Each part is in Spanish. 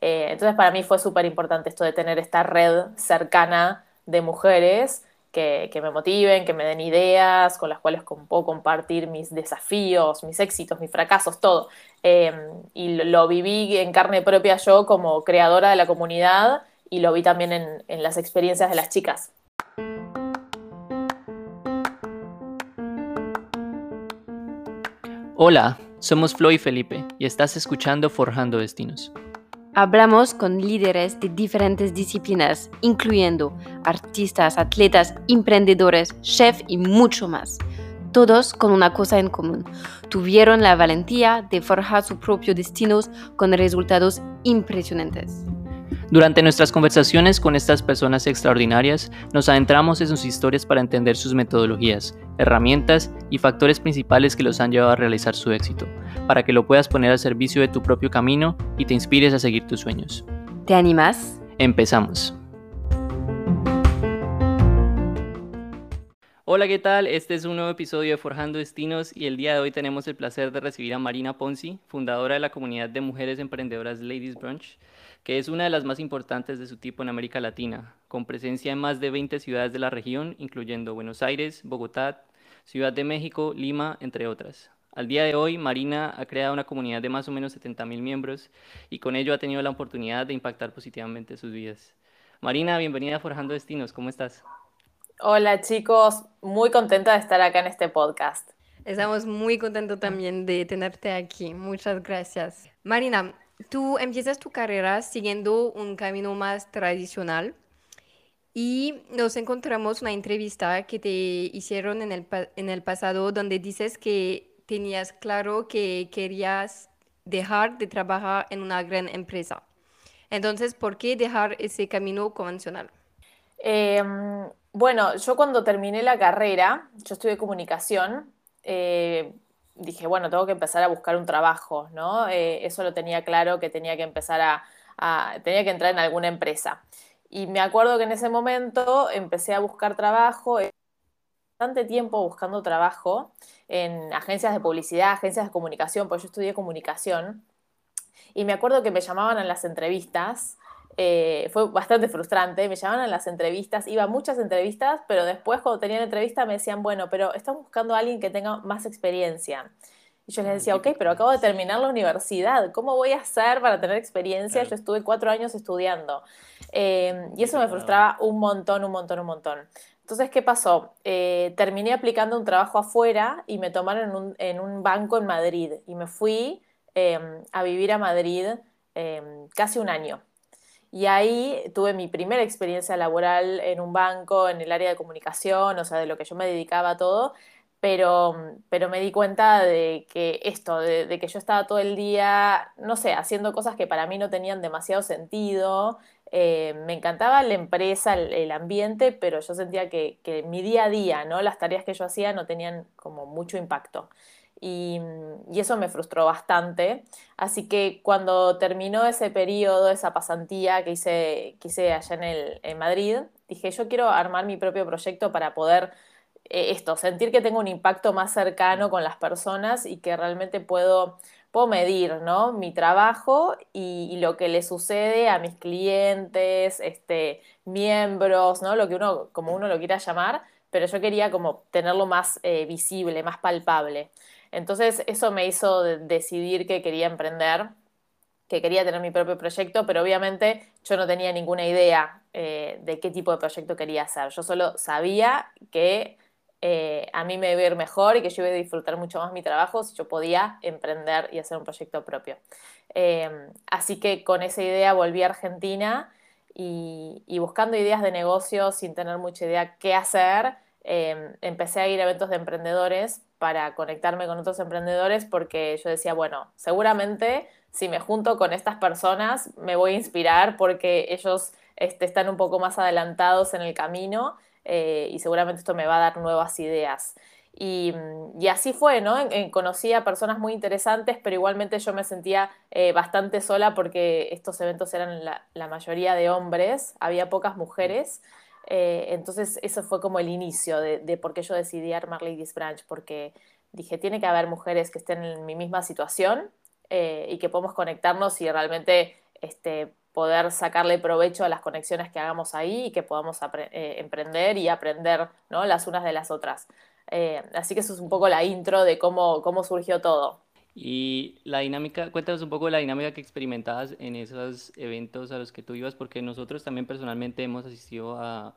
Eh, entonces para mí fue súper importante esto de tener esta red cercana de mujeres que, me motiven, que me den ideas, con las cuales puedo compartir mis desafíos, mis éxitos, mis fracasos, todo. Em, y lo, viví en carne propia yo como creadora de la comunidad y lo vi también en, en las experiencias de las chicas. Hola, somos Flo y Felipe y estás escuchando Forjando Destinos. Hablamos con líderes de diferentes disciplinas, incluyendo artistas, atletas, emprendedores, chefs y mucho más. Todos con una cosa en común. Tuvieron la valentía de forjar sus propios destinos con resultados impresionantes. Durante nuestras conversaciones con estas personas extraordinarias, nos adentramos en sus historias para entender sus metodologías, herramientas y factores principales que los han llevado a realizar su éxito, para que lo puedas poner al servicio de tu propio camino y te inspires a seguir tus sueños. ¿Te animas? Empezamos. Hola, ¿qué tal? Este es un nuevo episodio de Forjando Destinos y el día de hoy tenemos el placer de recibir a Marina Ponzi, fundadora de la comunidad de mujeres emprendedoras Ladies Brunch que es una de las más importantes de su tipo en América Latina, con presencia en más de 20 ciudades de la región, incluyendo Buenos Aires, Bogotá, Ciudad de México, Lima, entre otras. Al día de hoy, Marina ha creado una comunidad de más o menos 70.000 miembros y con ello ha tenido la oportunidad de impactar positivamente sus vidas. Marina, bienvenida a Forjando Destinos, ¿cómo estás? Hola chicos, muy contenta de estar acá en este podcast. Estamos muy contentos también de tenerte aquí. Muchas gracias. Marina, tú empiezas tu carrera siguiendo un camino más tradicional y nos encontramos una entrevista que te hicieron en el, en el pasado donde dices que tenías claro que querías dejar de trabajar en una gran empresa. Entonces, ¿por qué dejar ese camino convencional? Em, bueno, yo cuando terminé la carrera, yo estudié comunicación, eh, dije, bueno, tengo que empezar a buscar un trabajo, ¿no? Eh, eso lo tenía claro que tenía que empezar a, tenía que entrar en alguna empresa. Y me acuerdo que en ese momento empecé a buscar trabajo, bastante tiempo buscando trabajo en agencias de publicidad, agencias de comunicación, porque yo estudié comunicación. Y me acuerdo que me llamaban en las entrevistas eh, fue bastante frustrante. Me llamaban a las entrevistas, iba a muchas entrevistas, pero después cuando tenían entrevista me decían, bueno, pero estamos buscando a alguien que tenga más experiencia. Y yo les decía, ok, pero acabo de terminar la universidad, ¿cómo voy a hacer para tener experiencia? Yo estuve cuatro años estudiando. Eh, y eso me frustraba un montón, un montón, un montón. Entonces, ¿qué pasó? Eh, terminé aplicando un trabajo afuera y me tomaron en un, en un banco en Madrid y me fui a vivir a Madrid casi un año. Y ahí tuve mi primera experiencia laboral en un banco, en el área de comunicación, o sea, de lo que yo me dedicaba a todo, pero, pero me di cuenta de que esto, de, que yo estaba todo el día, no sé, haciendo cosas que para mí no tenían demasiado sentido. Eh, me encantaba la empresa, el, ambiente, pero yo sentía que, que mi día a día, ¿no? Las tareas que yo hacía no tenían como mucho impacto y, eso me frustró bastante. Así que cuando terminó ese periodo, esa pasantía que hice, allá en, el, Madrid, dije, yo quiero armar mi propio proyecto para poder eh, esto, sentir que tengo un impacto más cercano con las personas y que realmente puedo, puedo medir ¿no? mi trabajo y, lo que le sucede a mis clientes, este, miembros, ¿no? lo que uno, como uno lo quiera llamar, pero yo quería como tenerlo más eh, visible, más palpable. Entonces eso me hizo decidir que quería emprender, que quería tener mi propio proyecto, pero obviamente yo no tenía ninguna idea eh, de qué tipo de proyecto quería hacer. Yo solo sabía que eh, a mí me iba a ir mejor y que yo iba a disfrutar mucho más mi trabajo si yo podía emprender y hacer un proyecto propio. Em, así que con esa idea volví a Argentina y, y buscando ideas de negocio sin tener mucha idea qué hacer, em, empecé a ir a eventos de emprendedores para conectarme con otros emprendedores porque yo decía, bueno, seguramente si me junto con estas personas me voy a inspirar porque ellos este, están un poco más adelantados en el camino eh, y seguramente esto me va a dar nuevas ideas. Y, así fue, ¿no? conocí a personas muy interesantes, pero igualmente yo me sentía eh, bastante sola porque estos eventos eran la, la mayoría de hombres, había pocas mujeres. Eh, entonces, eso fue como el inicio de, por qué yo decidí armar Ladies Branch, porque dije, tiene que haber mujeres que estén en mi misma situación eh, y que podemos conectarnos y realmente este, poder sacarle provecho a las conexiones que hagamos ahí y que podamos eh, emprender y aprender ¿no? las unas de las otras. Así que eso es un poco la intro de cómo, cómo surgió todo. Y la dinámica, cuéntanos un poco de la dinámica que experimentabas en esos eventos a los que tú ibas, porque nosotros también personalmente hemos asistido a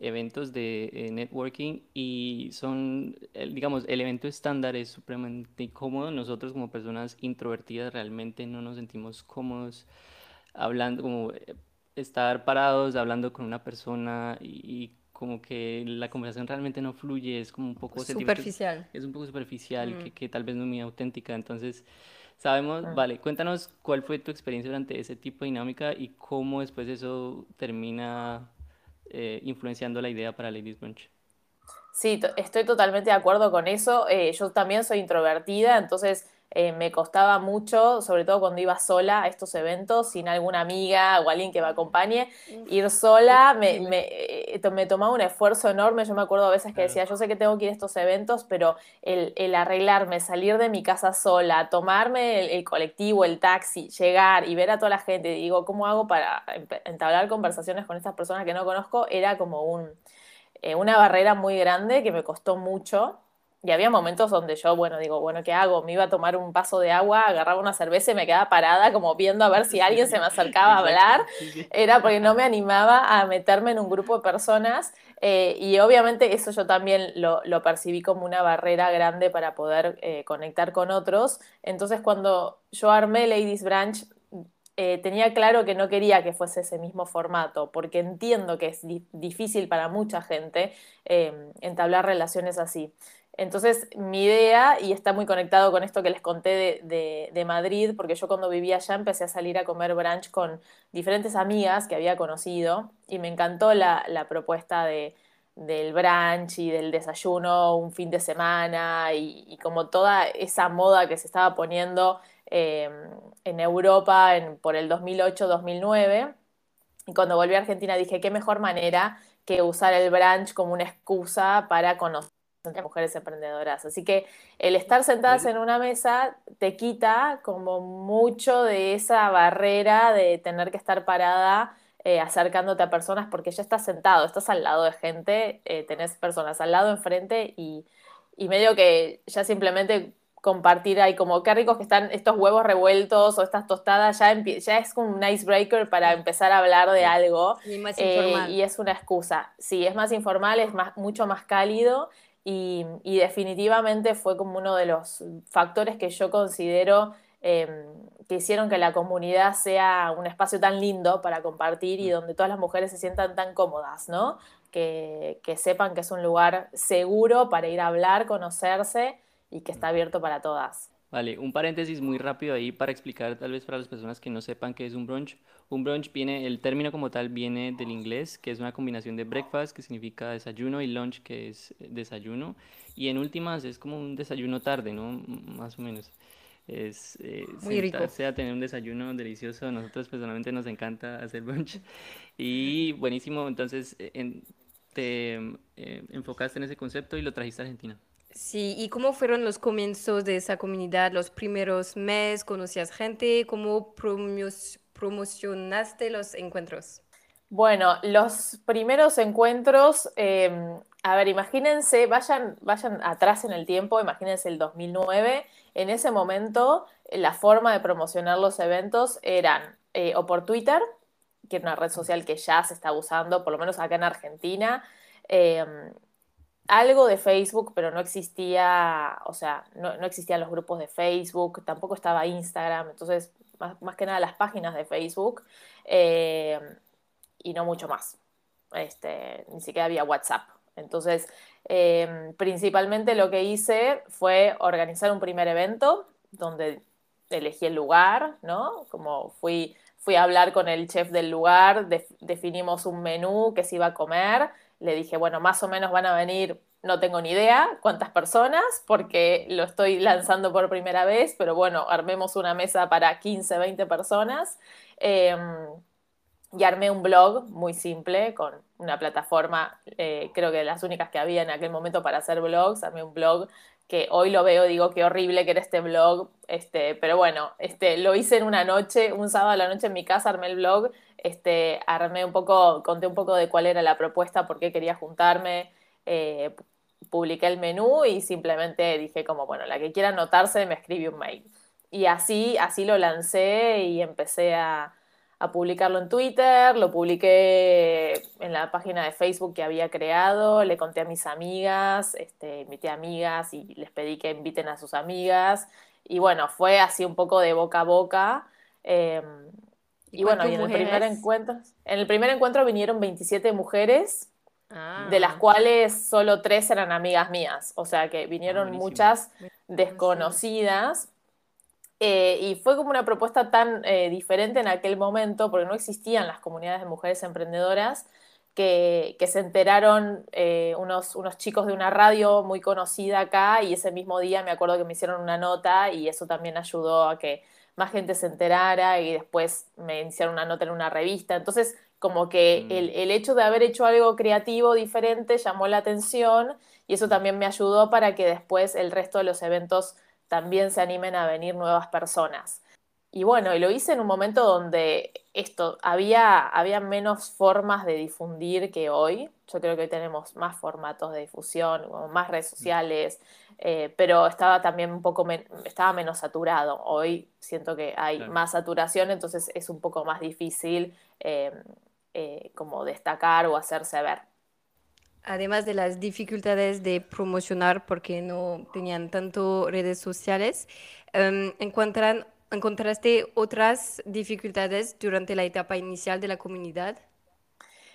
eventos de eh, networking y son, digamos, el evento estándar es supremamente incómodo. Nosotros como personas introvertidas realmente no nos sentimos cómodos hablando, como eh, estar parados hablando con una persona y, como que la conversación realmente no fluye, es como un poco... Superficial. Es un poco superficial, mm. que, que, tal vez no es muy auténtica. Entonces, sabemos, ah. vale, cuéntanos cuál fue tu experiencia durante ese tipo de dinámica y cómo después eso termina eh, influenciando la idea para Ladies Bunch. Sí, estoy totalmente de acuerdo con eso. Eh, yo también soy introvertida, entonces eh, me costaba mucho, sobre todo cuando iba sola a estos eventos, sin alguna amiga o alguien que me acompañe, ir sola me, me, me, tomaba un esfuerzo enorme. Yo me acuerdo a veces que decía, yo sé que tengo que ir a estos eventos, pero el, el arreglarme, salir de mi casa sola, tomarme el, el, colectivo, el taxi, llegar y ver a toda la gente, digo, ¿cómo hago para entablar conversaciones con estas personas que no conozco? Era como un eh, una barrera muy grande que me costó mucho. Y había momentos donde yo, bueno, digo, bueno, ¿qué hago? Me iba a tomar un vaso de agua, agarraba una cerveza y me quedaba parada como viendo a ver si alguien se me acercaba a hablar. Era porque no me animaba a meterme en un grupo de personas. Eh, y obviamente eso yo también lo, percibí como una barrera grande para poder eh, conectar con otros. Entonces cuando yo armé Ladies Branch, eh, tenía claro que no quería que fuese ese mismo formato, porque entiendo que es difícil para mucha gente entablar relaciones así. Entonces, mi idea, y está muy conectado con esto que les conté de, Madrid, porque yo cuando vivía allá empecé a salir a comer brunch con diferentes amigas que había conocido, y me encantó la, propuesta del brunch y del desayuno un fin de semana, y como toda esa moda que se estaba poniendo Em, en Europa por el 2008-2009. Y cuando volví a Argentina dije, qué mejor manera que usar el branch como una excusa para conocer a mujeres emprendedoras. Así que el estar sentadas en una mesa te quita como mucho de esa barrera de tener que estar parada eh, acercándote a personas porque ya estás sentado, estás al lado de gente, eh, tenés personas al lado, enfrente y, y medio que ya simplemente compartir ahí como qué ricos que están estos huevos revueltos o estas tostadas, ya, ya es como un icebreaker para empezar a hablar de algo. Y más. Eh, y es una excusa. Sí, es más informal, es más, mucho más cálido y, definitivamente fue como uno de los factores que yo considero em, que hicieron que la comunidad sea un espacio tan lindo para compartir y mm. donde todas las mujeres se sientan tan cómodas, ¿no? Que, que sepan que es un lugar seguro para ir a hablar, conocerse y que está abierto para todas. Vale, un paréntesis muy rápido ahí para explicar tal vez para las personas que no sepan qué es un brunch. Un brunch viene, el término como tal viene del inglés, que es una combinación de breakfast, que significa desayuno, y lunch, que es eh, desayuno. Y en últimas es como un desayuno tarde, ¿no? Más o menos. Es eh, muy rico. a tener un desayuno delicioso. Nosotros personalmente nos encanta hacer brunch. Y buenísimo, entonces eh, te enfocaste en ese concepto y lo trajiste a Argentina. Sí, ¿y cómo fueron los comienzos de esa comunidad, los primeros meses? ¿Conocías gente? ¿Cómo promocionaste los encuentros? Bueno, los primeros encuentros, em, a ver, imagínense, vayan, vayan atrás en el tiempo, imagínense el 2009, en ese momento la forma de promocionar los eventos eran eh, o por Twitter, que es una red social que ya se está usando, por lo menos acá en Argentina, em, algo de Facebook, pero no existía, o sea, no, existían los grupos de Facebook, tampoco estaba Instagram, entonces más, que nada las páginas de Facebook eh, y no mucho más. Este, ni siquiera había WhatsApp. Entonces, em, principalmente lo que hice fue organizar un primer evento donde elegí el lugar, ¿no? Como fui, fui a hablar con el chef del lugar, definimos un menú que se iba a comer le dije, bueno, más o menos van a venir, no tengo ni idea cuántas personas, porque lo estoy lanzando por primera vez, pero bueno, armemos una mesa para 15, 20 personas. Em, y armé un blog muy simple con una plataforma, eh, creo que las únicas que había en aquel momento para hacer blogs, armé un blog que hoy lo veo digo qué horrible que era este blog, este, pero bueno, este, lo hice en una noche, un sábado a la noche en mi casa, armé el blog, este, armé un poco, conté un poco de cuál era la propuesta, por qué quería juntarme, eh, publiqué el menú y simplemente dije como, bueno, la que quiera anotarse me escribe un mail. Y así, así lo lancé y empecé a, a publicarlo en Twitter, lo publiqué en la página de Facebook que había creado, le conté a mis amigas, este, invité a amigas y les pedí que inviten a sus amigas. Y bueno, fue así un poco de boca a boca. Em, y, bueno, en el primer encuentro, en el primer encuentro vinieron 27 mujeres, de las ah. cuales solo tres eran amigas mías. O sea que vinieron ah, muchas desconocidas eh, y fue como una propuesta tan eh, diferente en aquel momento, porque no existían las comunidades de mujeres emprendedoras, que, que se enteraron eh, unos, unos chicos de una radio muy conocida acá y ese mismo día me acuerdo que me hicieron una nota y eso también ayudó a que más gente se enterara y después me hicieron una nota en una revista. Entonces, como que el, mm. el hecho de haber hecho algo creativo diferente llamó la atención y eso también me ayudó para que después el resto de los eventos también se animen a venir nuevas personas. Y bueno, y lo hice en un momento donde esto, había, había menos formas de difundir que hoy. Yo creo que hoy tenemos más formatos de difusión, más redes sociales, eh, pero estaba también un poco, estaba menos saturado. Hoy siento que hay más saturación, entonces es un poco más difícil eh, eh, como destacar o hacerse ver además de las dificultades de promocionar porque no tenían tanto redes sociales, em, encuentran, ¿encontraste otras dificultades durante la etapa inicial de la comunidad?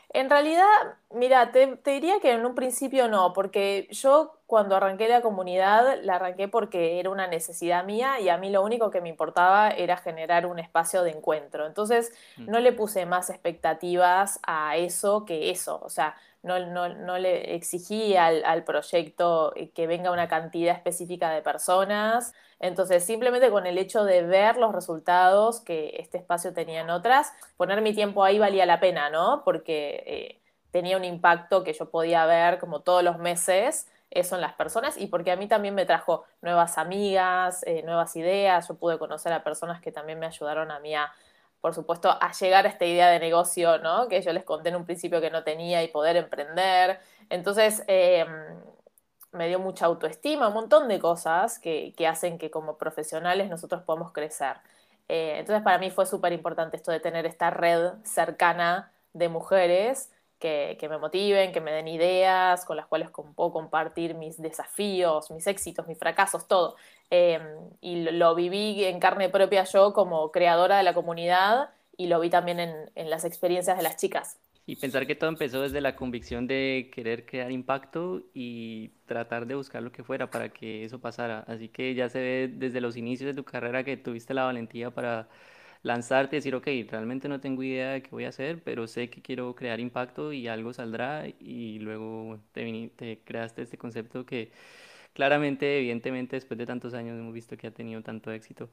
En realidad, mira, te, diría que en un principio no, porque yo cuando arranqué la comunidad la arranqué porque era una necesidad mía y a mí lo único que me importaba era generar un espacio de encuentro. Entonces mm. no le puse más expectativas a eso que eso. O sea, no, no, le exigí al, proyecto que venga una cantidad específica de personas. Entonces, simplemente con el hecho de ver los resultados que este espacio tenía en otras, poner mi tiempo ahí valía la pena, ¿no? Porque eh, tenía un impacto que yo podía ver como todos los meses eso en las personas y porque a mí también me trajo nuevas amigas, eh, nuevas ideas, yo pude conocer a personas que también me ayudaron a mí a por supuesto, a llegar a esta idea de negocio, ¿no? Que yo les conté en un principio que no tenía y poder emprender. Entonces, em, me dio mucha autoestima, un montón de cosas que, hacen que como profesionales nosotros podamos crecer. Eh, entonces, para mí fue súper importante esto de tener esta red cercana de mujeres que, me motiven, que me den ideas, con las cuales puedo compartir mis desafíos, mis éxitos, mis fracasos, todo. Em, y lo, viví en carne propia yo como creadora de la comunidad y lo vi también en las experiencias de las chicas. Y pensar que todo empezó desde la convicción de querer crear impacto y tratar de buscar lo que fuera para que eso pasara. Así que ya se ve desde los inicios de tu carrera que tuviste la valentía para lanzarte y decir, ok, realmente no tengo idea de qué voy a hacer, pero sé que quiero crear impacto y algo saldrá y luego te, te creaste este concepto que claramente, evidentemente, después de tantos años hemos visto que ha tenido tanto éxito.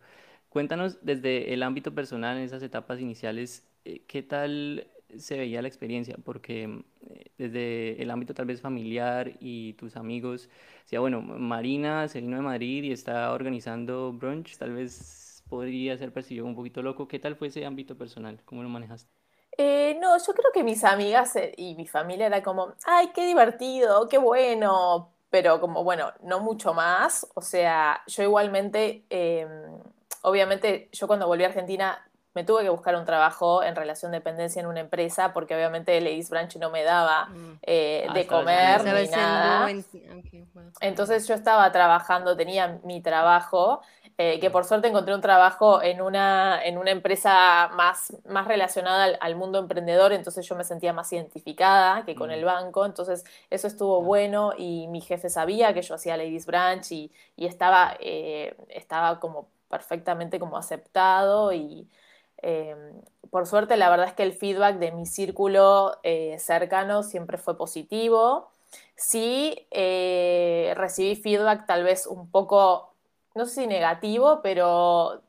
Cuéntanos desde el ámbito personal, en esas etapas iniciales, eh, ¿qué tal se veía la experiencia? Porque eh, desde el ámbito tal vez familiar y tus amigos, decía, bueno, Marina se vino de Madrid y está organizando brunch, tal vez podría ser percibido un poquito loco. ¿Qué tal fue ese ámbito personal? ¿Cómo lo manejaste? Eh, no, yo creo que mis amigas y mi familia era como, ay, qué divertido, qué bueno, pero como, bueno, no mucho más. O sea, yo igualmente, em, obviamente, yo cuando volví a Argentina me tuve que buscar un trabajo en relación de dependencia en una empresa porque obviamente Ladies Branch no me daba mm. eh, ah, de comer ni nada. Entonces yo estaba trabajando, tenía mi trabajo eh, que por suerte encontré un trabajo en una, en una empresa más, más relacionada al, mundo emprendedor, entonces yo me sentía más identificada que con el banco, entonces eso estuvo bueno y mi jefe sabía que yo hacía Ladies Branch y, estaba, eh, estaba como perfectamente como aceptado y eh, por suerte la verdad es que el feedback de mi círculo cercano siempre fue positivo. Sí, recibí feedback tal vez un poco no sé si negativo, pero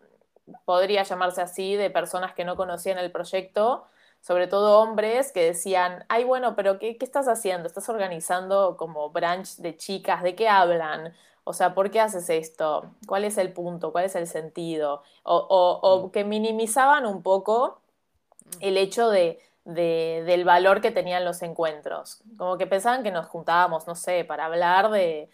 podría llamarse así, de personas que no conocían el proyecto, sobre todo hombres que decían, ay, bueno, pero ¿qué, estás haciendo? ¿Estás organizando como branch de chicas? ¿De qué hablan? O sea, ¿por qué haces esto? ¿Cuál es el punto? ¿Cuál es el sentido? O, mm. que minimizaban un poco el hecho de, del valor que tenían los encuentros. Como que pensaban que nos juntábamos, no sé, para hablar de,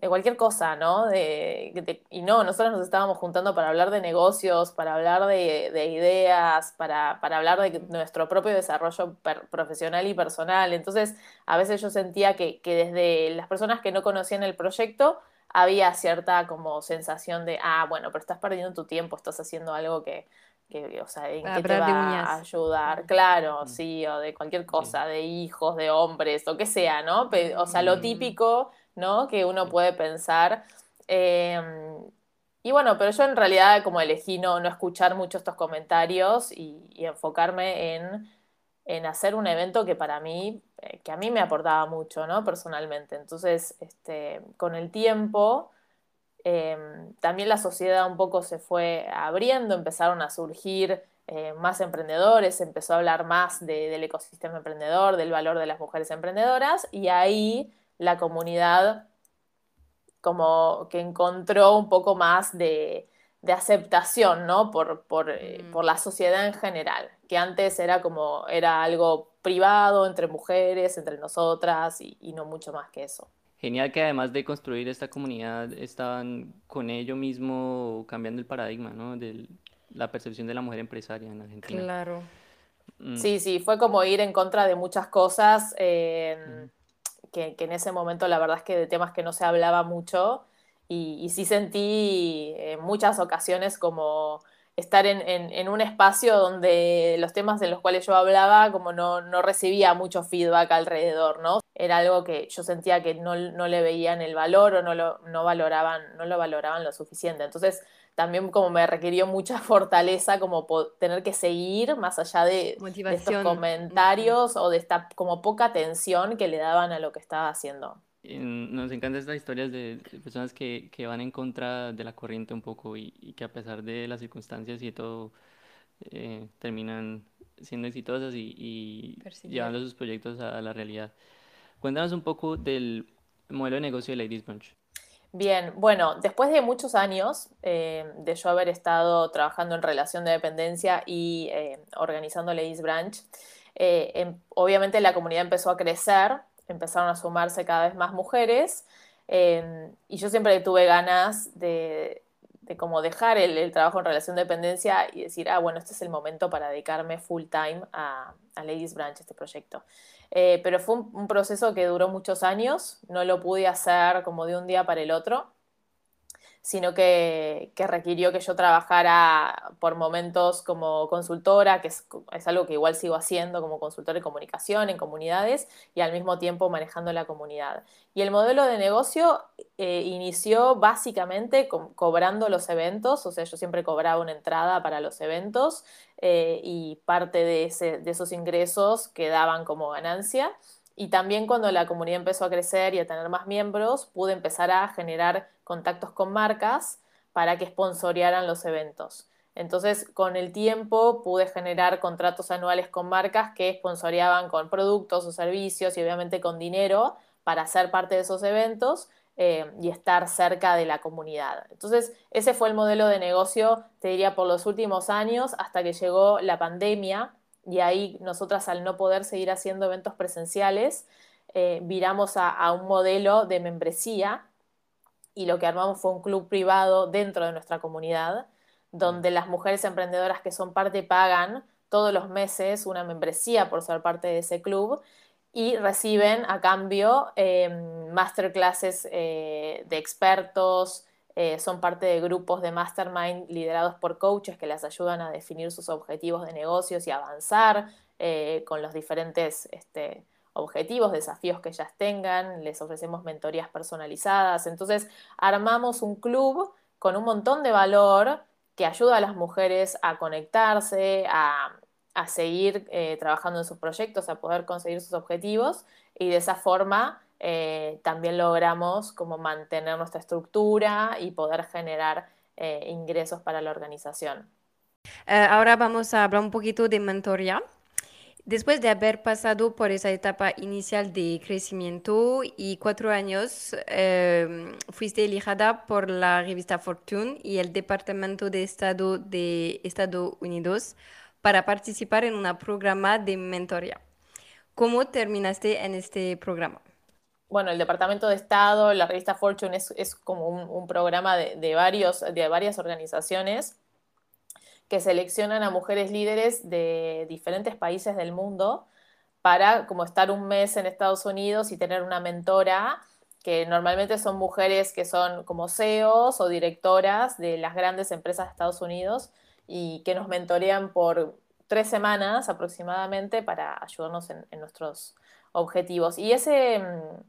cualquier cosa, ¿no? De, y no, nosotros nos estábamos juntando para hablar de negocios, para hablar de, ideas, para, hablar de nuestro propio desarrollo profesional y personal. Entonces, a veces yo sentía que, desde las personas que no conocían el proyecto, había cierta como sensación de, ah, bueno, pero estás perdiendo tu tiempo, estás haciendo algo que, o sea, ¿en qué te va a ayudar? Claro, mm. sí, o de cualquier cosa, de hijos, de hombres, o que sea, ¿no? O sea, lo mm. típico, ¿no? Que uno puede pensar. Em, y bueno, pero yo en realidad como elegí no, no escuchar mucho estos comentarios y, enfocarme en, en, hacer un evento que para mí, eh, que a mí me aportaba mucho, ¿no? Personalmente. Entonces, este, con el tiempo Em, también la sociedad un poco se fue abriendo, empezaron a surgir eh, más emprendedores, empezó a hablar más del ecosistema emprendedor, del valor de las mujeres emprendedoras y ahí la comunidad como que encontró un poco más de, aceptación, ¿no? Por, eh, mm. por, la sociedad en general, que antes era como, era algo privado entre mujeres, entre nosotras y no mucho más que eso. Genial que además de construir esta comunidad, estaban con ello mismo cambiando el paradigma, ¿no? De la percepción de la mujer empresaria en Argentina. Claro. Mm. Sí, sí, fue como ir en contra de muchas cosas que, en ese momento la verdad es que de temas que no se hablaba mucho y, y sí sentí en muchas ocasiones como estar en, un espacio donde los temas de los cuales yo hablaba como no, recibía mucho feedback alrededor, ¿no? Era algo que yo sentía que no, le veían el valor o no lo, no valoraban, no lo valoraban lo suficiente. Entonces también como me requirió mucha fortaleza como tener que seguir más allá de, de estos comentarios o de esta como poca atención que le daban a lo que estaba haciendo nos encantan estas historias de, personas que, que, van en contra de la corriente un poco y, que a pesar de las circunstancias y todo eh, terminan siendo exitosas y, llevando sus proyectos a, la realidad. Cuéntanos un poco del modelo de negocio de Ladies Brunch. Bien, bueno, después de muchos años eh, de yo haber estado trabajando en relación de dependencia y eh, organizando Ladies Branch, em, obviamente la comunidad empezó a crecer empezaron a sumarse cada vez más mujeres em, y yo siempre tuve ganas de, de como dejar el, trabajo en relación de dependencia y decir, ah, bueno, este es el momento para dedicarme full time a, Ladies Branch, este proyecto. Eh, pero fue un, proceso que duró muchos años, no lo pude hacer como de un día para el otro sino que, requirió que yo trabajara por momentos como consultora, que es, algo que igual sigo haciendo como consultora de comunicación en comunidades y al mismo tiempo manejando la comunidad. Y el modelo de negocio eh, inició básicamente cobrando los eventos, o sea, yo siempre cobraba una entrada para los eventos eh, y parte de, de esos ingresos quedaban como ganancia. Y también cuando la comunidad empezó a crecer y a tener más miembros, pude empezar a generar contactos con marcas para que sponsorearan los eventos. Entonces, con el tiempo pude generar contratos anuales con marcas que sponsoreaban con productos o servicios y obviamente con dinero para ser parte de esos eventos eh, y estar cerca de la comunidad. Entonces, ese fue el modelo de negocio, te diría, por los últimos años hasta que llegó la pandemia y ahí nosotras al no poder seguir haciendo eventos presenciales, eh, viramos a, un modelo de membresía y lo que armamos fue un club privado dentro de nuestra comunidad, donde las mujeres emprendedoras que son parte pagan todos los meses una membresía por ser parte de ese club y reciben a cambio eh, masterclasses eh, de expertos, eh, son parte de grupos de mastermind liderados por coaches que les ayudan a definir sus objetivos de negocios y avanzar eh, con los diferentes este, objetivos, desafíos que ellas tengan, les ofrecemos mentorías personalizadas. Entonces, armamos un club con un montón de valor que ayuda a las mujeres a conectarse, a, seguir eh, trabajando en sus proyectos, a poder conseguir sus objetivos y de esa forma eh, también logramos como mantener nuestra estructura y poder generar eh, ingresos para la organización. Ahora vamos a hablar un poquito de mentoría. Después de haber pasado por esa etapa inicial de crecimiento y cuatro años, eh, fuiste elegida por la revista Fortune y el Departamento de Estado de Estados Unidos para participar en un programa de mentoría. ¿Cómo terminaste en este programa? Bueno, el Departamento de Estado, la revista Fortune es, como un, programa de, varios, de varias organizaciones que seleccionan a mujeres líderes de diferentes países del mundo para como estar un mes en Estados Unidos y tener una mentora que normalmente son mujeres que son como CEOs o directoras de las grandes empresas de Estados Unidos y que nos mentorean por tres semanas aproximadamente para ayudarnos en, nuestros objetivos. Y ese, mm,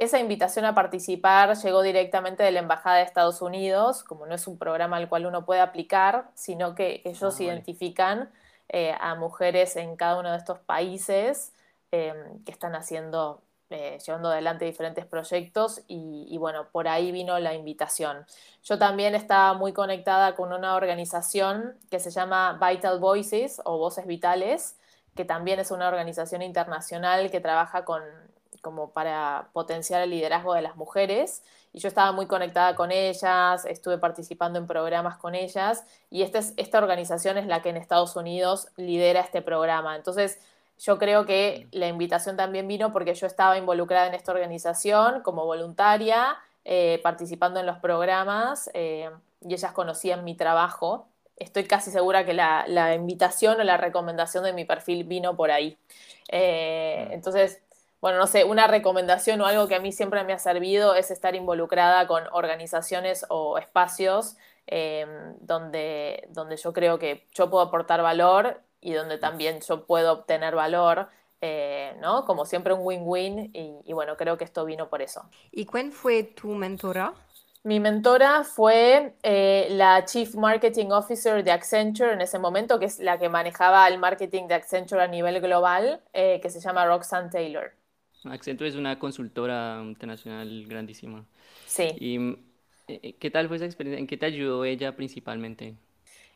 esa invitación a participar llegó directamente de la Embajada de Estados Unidos, como no es un programa al cual uno puede aplicar, sino que ellos ah, identifican eh, a mujeres en cada uno de estos países em, que están haciendo, eh, llevando adelante diferentes proyectos y, bueno, por ahí vino la invitación. Yo también estaba muy conectada con una organización que se llama Vital Voices o Voces Vitales, que también es una organización internacional que trabaja con como para potenciar el liderazgo de las mujeres y yo estaba muy conectada con ellas, estuve participando en programas con ellas y esta, es, esta organización es la que en Estados Unidos lidera este programa. Entonces, yo creo que la invitación también vino porque yo estaba involucrada en esta organización como voluntaria, eh, participando en los programas eh, y ellas conocían mi trabajo. Estoy casi segura que la, invitación o la recomendación de mi perfil vino por ahí. Eh, entonces, bueno, no sé, una recomendación o algo que a mí siempre me ha servido es estar involucrada con organizaciones o espacios eh, donde, donde yo creo que yo puedo aportar valor y donde también yo puedo obtener valor. Eh, ¿no? Como siempre un win-win y, bueno, creo que esto vino por eso. ¿Y quién fue tu mentora? Mi mentora fue eh, la Chief Marketing Officer de Accenture en ese momento, que es la que manejaba el marketing de Accenture a nivel global, que se llama Roxanne Taylor. Accenture es una consultora internacional grandísima. Sí. ¿Y eh, eh, qué tal fue esa experiencia? ¿En qué te ayudó ella principalmente?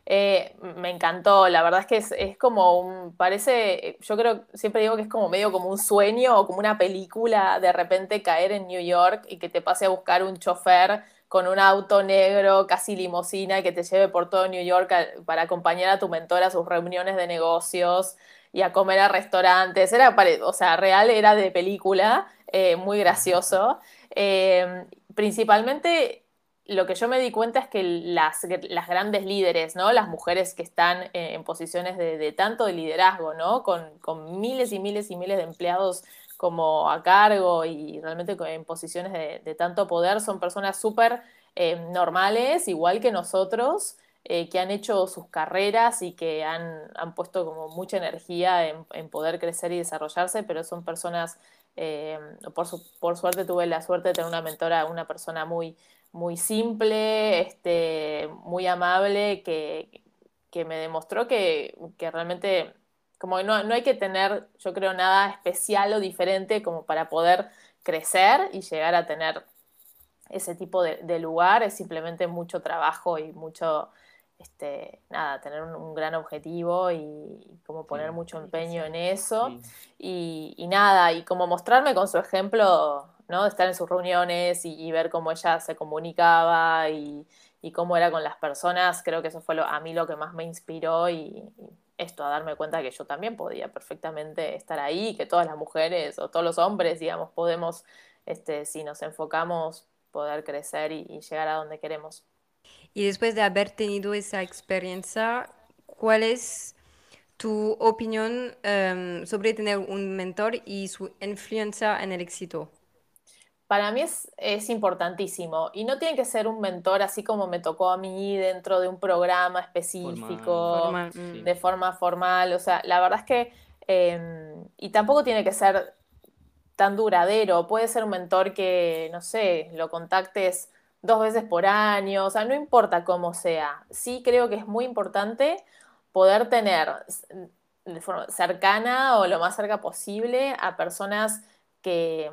Eh, me encantó, la verdad es que es, como un, parece, yo creo, siempre digo que es como medio como un sueño o como una película, de repente caer en New York y que te pase a buscar un chofer con un auto negro, casi limosina, y que te lleve por todo New York para acompañar a tu mentor a sus reuniones de negocios y a comer a restaurantes. Era, o sea, real era de película, eh, muy gracioso. Eh, principalmente lo que yo me di cuenta es que las, las grandes líderes, ¿no? Las mujeres que están en, posiciones de, tanto de liderazgo, ¿no? Con, con, miles y miles y miles de empleados como a cargo y realmente en posiciones de, tanto poder, son personas súper eh, normales, igual que nosotros, eh, que han hecho sus carreras y que han, puesto como mucha energía en, poder crecer y desarrollarse, pero son personas, eh, por, por, suerte tuve la suerte de tener una mentora, una persona muy, muy simple, este, muy amable, que, que me demostró que, que realmente como no, no, hay que tener, yo creo, nada especial o diferente como para poder crecer y llegar a tener ese tipo de, de lugar, es simplemente mucho trabajo y mucho este, nada, tener un, gran objetivo y, como poner mucho empeño en eso. Y, nada, y como mostrarme con su ejemplo, ¿no? De estar en sus reuniones y, ver cómo ella se comunicaba y, cómo era con las personas, creo que eso fue a mí lo que más me inspiró y, esto, a darme cuenta que yo también podía perfectamente estar ahí, que todas las mujeres o todos los hombres, digamos, podemos, este, si nos enfocamos, poder crecer y llegar a donde queremos. Y después de haber tenido esa experiencia, ¿cuál es tu opinión em, sobre tener un mentor y su influencia en el éxito? Para mí es, es, importantísimo y no tiene que ser un mentor así como me tocó a mí dentro de un programa específico, de forma formal. O sea, la verdad es que, em, y tampoco tiene que ser tan duradero, puede ser un mentor que, no sé, lo contactes dos veces por año, o sea, no importa cómo sea. Sí creo que es muy importante poder tener de forma cercana o lo más cerca posible a personas que,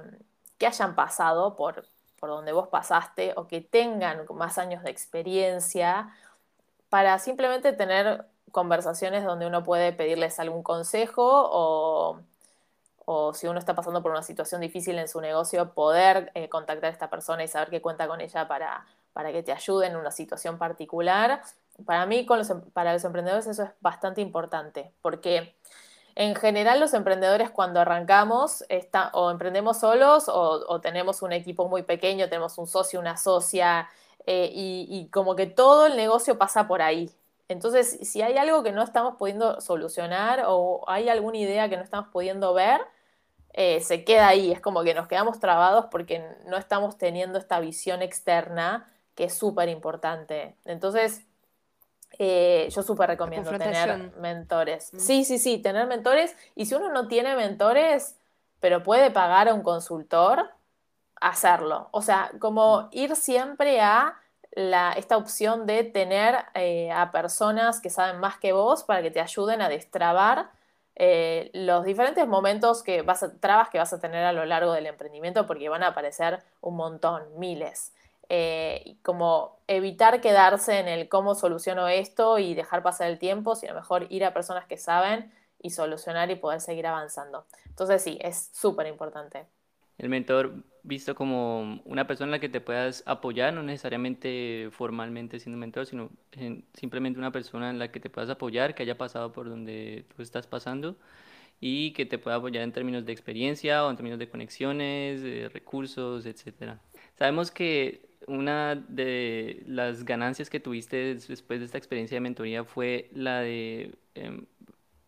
hayan pasado por, por donde vos pasaste o que tengan más años de experiencia para simplemente tener conversaciones donde uno puede pedirles algún consejo o, o si uno está pasando por una situación difícil en su negocio, poder eh, contactar a esta persona y saber que cuenta con ella para, para que te ayude en una situación particular. Para mí, con los, em, para los emprendedores eso es bastante importante, porque en general los emprendedores cuando arrancamos está, o emprendemos solos o, tenemos un equipo muy pequeño, tenemos un socio, una socia, eh, y, y, como que todo el negocio pasa por ahí. Entonces, si hay algo que no estamos pudiendo solucionar o hay alguna idea que no estamos pudiendo ver, eh, se queda ahí. Es como que nos quedamos trabados porque no estamos teniendo esta visión externa que es súper importante. Entonces, eh, yo súper recomiendo tener mentores. Mm. Sí, sí, sí, tener mentores. Y si uno no tiene mentores, pero puede pagar a un consultor, hacerlo. O sea, como mm. ir siempre a esta opción de tener eh, a personas que saben más que vos para que te ayuden a destrabar eh, los diferentes momentos que vas a, trabas que vas a tener a lo largo del emprendimiento, porque van a aparecer un montón, miles. Eh, como evitar quedarse en el cómo soluciono esto y dejar pasar el tiempo, sino mejor ir a personas que saben y solucionar y poder seguir avanzando. Entonces sí, es súper importante el mentor visto como una persona en la que te puedas apoyar, no necesariamente formalmente siendo mentor, sino simplemente una persona en la que te puedas apoyar, que haya pasado por donde tú estás pasando y que te pueda apoyar en términos de experiencia o en términos de conexiones, de recursos, etc. Sabemos que una de las ganancias que tuviste después de esta experiencia de mentoría fue la de em,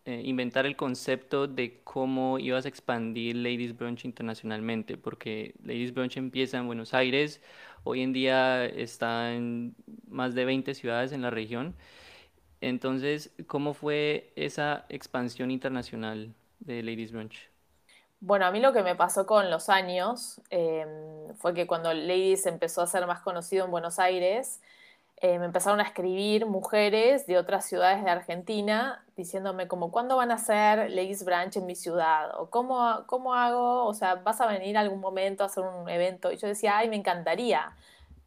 eh, inventar el concepto de cómo ibas a expandir Ladies Brunch internacionalmente, porque Ladies Brunch empieza en Buenos Aires, hoy en día está en más de 20 ciudades en la región. Entonces, ¿cómo fue esa expansión internacional de Ladies Brunch? Bueno, a mí lo que me pasó con los años em, fue que cuando Ladies empezó a ser más conocido en Buenos Aires, eh, me empezaron a escribir mujeres de otras ciudades de Argentina diciéndome como, ¿cuándo van a hacer Ladies Branch en mi ciudad? O ¿cómo, cómo hago? O sea, ¿vas a venir algún momento a hacer un evento? Y yo decía, ay, me encantaría.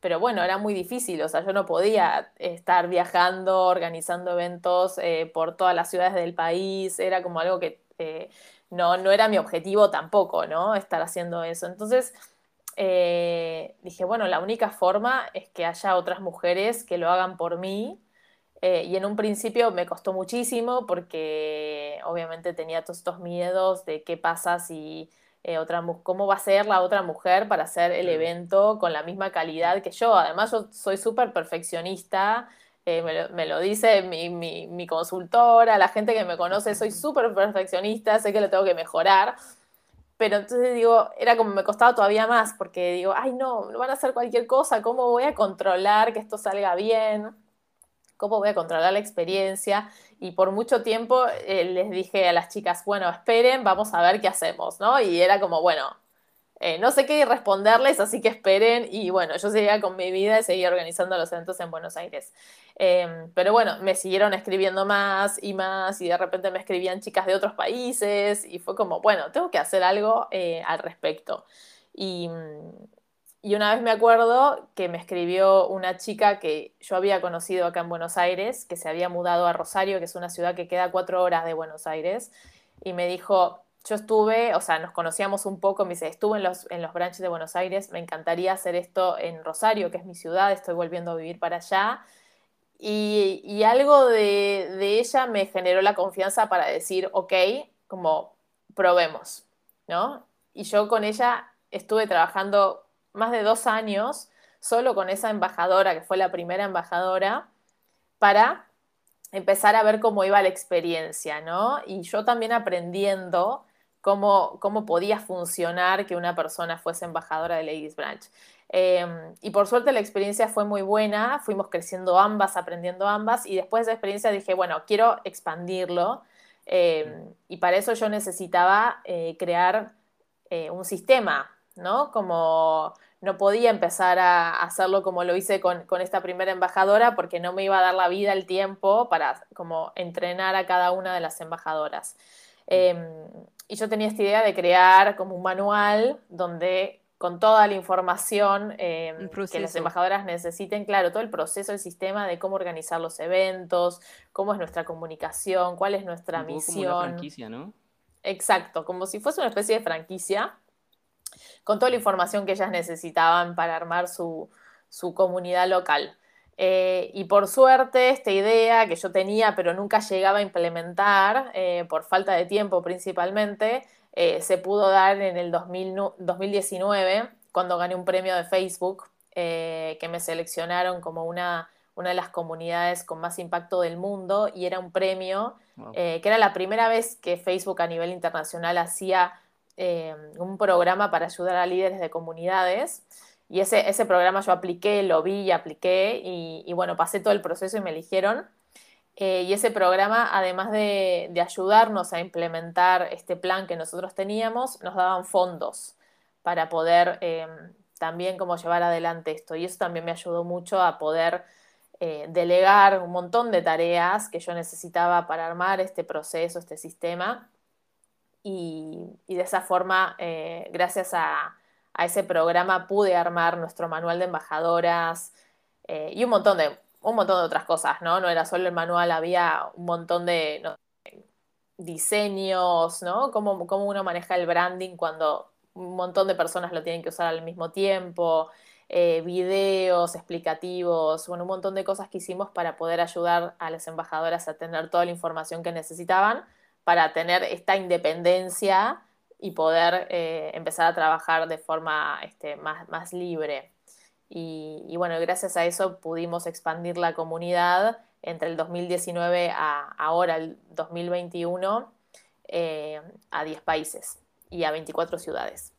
Pero bueno, era muy difícil, o sea, yo no podía estar viajando, organizando eventos eh, por todas las ciudades del país, era como algo que eh, no, no era mi objetivo tampoco, ¿no? Estar haciendo eso. Entonces, eh, dije, bueno, la única forma es que haya otras mujeres que lo hagan por mí. Eh, y en un principio me costó muchísimo porque obviamente tenía todos estos miedos de qué pasa si eh, otra cómo va a ser la otra mujer para hacer el evento con la misma calidad que yo. Además, yo soy súper perfeccionista. Me lo, dice mi, mi, mi, consultora, la gente que me conoce, soy súper perfeccionista, sé que lo tengo que mejorar. Pero entonces digo, era como me costaba todavía más, porque digo, ay no, van a hacer cualquier cosa, ¿cómo voy a controlar que esto salga bien? ¿Cómo voy a controlar la experiencia? Y por mucho tiempo eh, les dije a las chicas, bueno, esperen, vamos a ver qué hacemos, ¿no? Y era como, bueno, eh, no sé qué responderles, así que esperen. Y bueno, yo seguía con mi vida y seguía organizando los eventos en Buenos Aires. Em, pero bueno, me siguieron escribiendo más y más y de repente me escribían chicas de otros países y fue como, bueno, tengo que hacer algo eh, al respecto. Y, y una vez me acuerdo que me escribió una chica que yo había conocido acá en Buenos Aires, que se había mudado a Rosario, que es una ciudad que queda cuatro horas de Buenos Aires, y me dijo, yo estuve, o sea, nos conocíamos un poco, me dice, estuve en los, en los branches de Buenos Aires, me encantaría hacer esto en Rosario, que es mi ciudad, estoy volviendo a vivir para allá. Y, algo de, ella me generó la confianza para decir, ok, como probemos, ¿no? Y yo con ella estuve trabajando más de dos años solo con esa embajadora, que fue la primera embajadora, para empezar a ver cómo iba la experiencia, ¿no? Y yo también aprendiendo cómo, cómo podía funcionar que una persona fuese embajadora de Ladies Branch. Em, y por suerte la experiencia fue muy buena, fuimos creciendo ambas, aprendiendo ambas, y después de esa experiencia dije, bueno, quiero expandirlo, em, y para eso yo necesitaba eh, crear eh, un sistema, ¿no? Como no podía empezar a hacerlo como lo hice con, con, esta primera embajadora, porque no me iba a dar la vida, el tiempo para como entrenar a cada una de las embajadoras. Em, y yo tenía esta idea de crear como un manual donde con toda la información eh, que las embajadoras necesiten, claro, todo el proceso, el sistema de cómo organizar los eventos, cómo es nuestra comunicación, cuál es nuestra misión. Como una franquicia, ¿no? Exacto, como si fuese una especie de franquicia, con toda la información que ellas necesitaban para armar su, comunidad local. Eh, y por suerte, esta idea que yo tenía, pero nunca llegaba a implementar, eh, por falta de tiempo principalmente, eh, se pudo dar en el 2019, cuando gané un premio de Facebook, que me seleccionaron como una, una de las comunidades con más impacto del mundo, y era un premio que era la primera vez que Facebook a nivel internacional hacía un programa para ayudar a líderes de comunidades. Y ese, ese programa yo apliqué, lo vi y apliqué, y, bueno, pasé todo el proceso y me eligieron. Eh, y ese programa, además de, ayudarnos a implementar este plan que nosotros teníamos, nos daban fondos para poder em, también como llevar adelante esto. Y eso también me ayudó mucho a poder eh, delegar un montón de tareas que yo necesitaba para armar este proceso, este sistema. Y, de esa forma, eh, gracias a, a, ese programa, pude armar nuestro manual de embajadoras y un montón de un montón de otras cosas, ¿no? No era solo el manual, había un montón de diseños, ¿no? Cómo, uno maneja el branding cuando un montón de personas lo tienen que usar al mismo tiempo, eh, videos explicativos, bueno, un montón de cosas que hicimos para poder ayudar a las embajadoras a tener toda la información que necesitaban para tener esta independencia y poder eh, empezar a trabajar de forma este, más, más libre. Y, bueno, gracias a eso pudimos expandir la comunidad entre el 2019 a ahora, el 2021, eh, a 10 países y a 24 ciudades.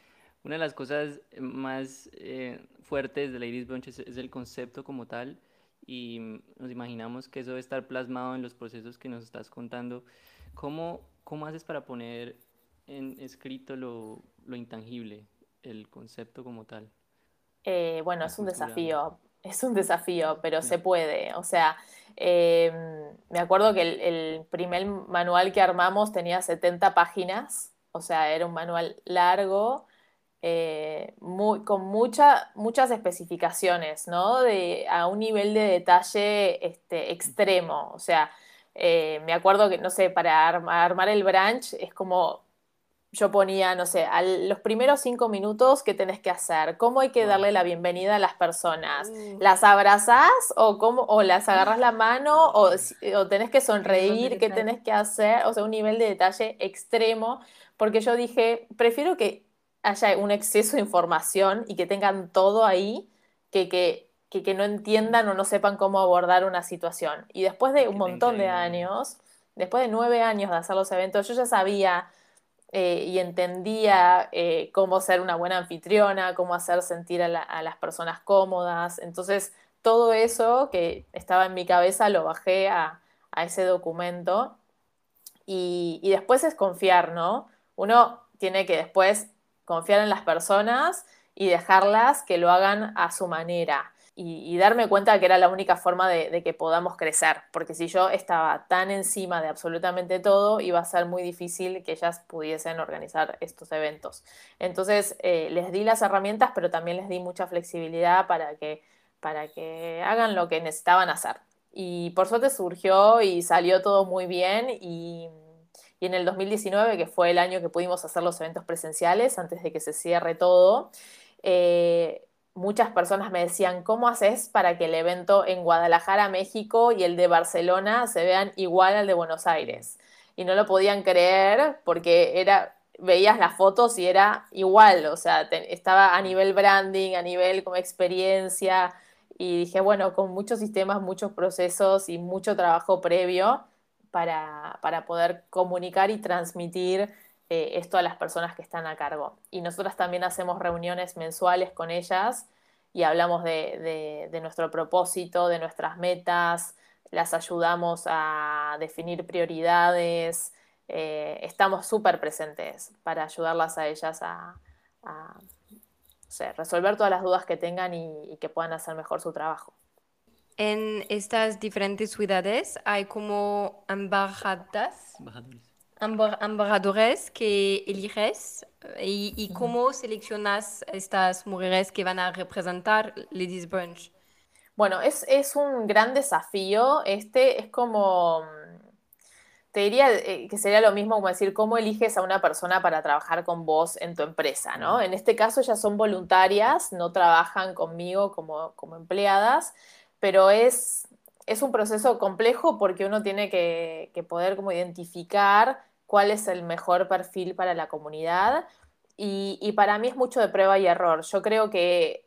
Una de las cosas más eh, fuertes de Ladies Brunch es, el concepto como tal y nos imaginamos que eso debe estar plasmado en los procesos que nos estás contando. ¿Cómo, cómo haces para poner en escrito lo, lo intangible, el concepto como tal? Eh, bueno, es un desafío, es un desafío, pero se puede. O sea, em, me acuerdo que el, primer manual que armamos tenía 70 páginas, o sea, era un manual largo, eh, con muchas especificaciones, ¿no? De, a un nivel de detalle este, extremo. O sea, eh, me acuerdo que, no sé, para armar el branch es como yo ponía, no sé, a los primeros cinco minutos, ¿qué tenés que hacer? ¿Cómo hay que darle la bienvenida a las personas? Mm. ¿Las abrazás o, cómo, o las agarras la mano o, o tenés que sonreír? ¿Qué tenés que hacer? O sea, un nivel de detalle extremo, porque yo dije, prefiero que haya un exceso de información y que tengan todo ahí, que, que, que, no entiendan o no sepan cómo abordar una situación. Y después de un montón de años, después de nueve años de hacer los eventos, yo ya sabía eh, y entendía eh, cómo ser una buena anfitriona, cómo hacer sentir a, las personas cómodas. Entonces, todo eso que estaba en mi cabeza lo bajé a, ese documento. Y, y, después es confiar, ¿no? Uno tiene que después confiar en las personas y dejarlas que lo hagan a su manera y, darme cuenta que era la única forma de, que podamos crecer, porque si yo estaba tan encima de absolutamente todo, iba a ser muy difícil que ellas pudiesen organizar estos eventos. Entonces eh, les di las herramientas, pero también les di mucha flexibilidad para que, para que hagan lo que necesitaban hacer. Y por suerte surgió y salió todo muy bien y, y en el 2019, que fue el año que pudimos hacer los eventos presenciales antes de que se cierre todo, eh, muchas personas me decían, ¿cómo haces para que el evento en Guadalajara, México y el de Barcelona se vean igual al de Buenos Aires? Y no lo podían creer porque era, veías las fotos y era igual, o sea, estaba a nivel branding, a nivel como experiencia, y dije, bueno, con muchos sistemas, muchos procesos y mucho trabajo previo para, para poder comunicar y transmitir eh, esto a las personas que están a cargo. Y nosotras también hacemos reuniones mensuales con ellas y hablamos de, nuestro propósito, de nuestras metas, las ayudamos a definir prioridades, eh, estamos súper presentes para ayudarlas a ellas a, resolver todas las dudas que tengan y, y, que puedan hacer mejor su trabajo. En estas diferentes ciudades hay como embajadas. Ambassadores que eliges y, y cómo seleccionas estas mujeres que van a representar Ladies Brunch. Bueno, es, es un gran desafío. Este es como, te diría eh, que sería lo mismo como decir cómo eliges a una persona para trabajar con vos en tu empresa, ¿no? En este caso ya son voluntarias, no trabajan conmigo como, como empleadas, pero es, es un proceso complejo porque uno tiene que, que poder como identificar cuál es el mejor perfil para la comunidad. Y, para mí es mucho de prueba y error. Yo creo que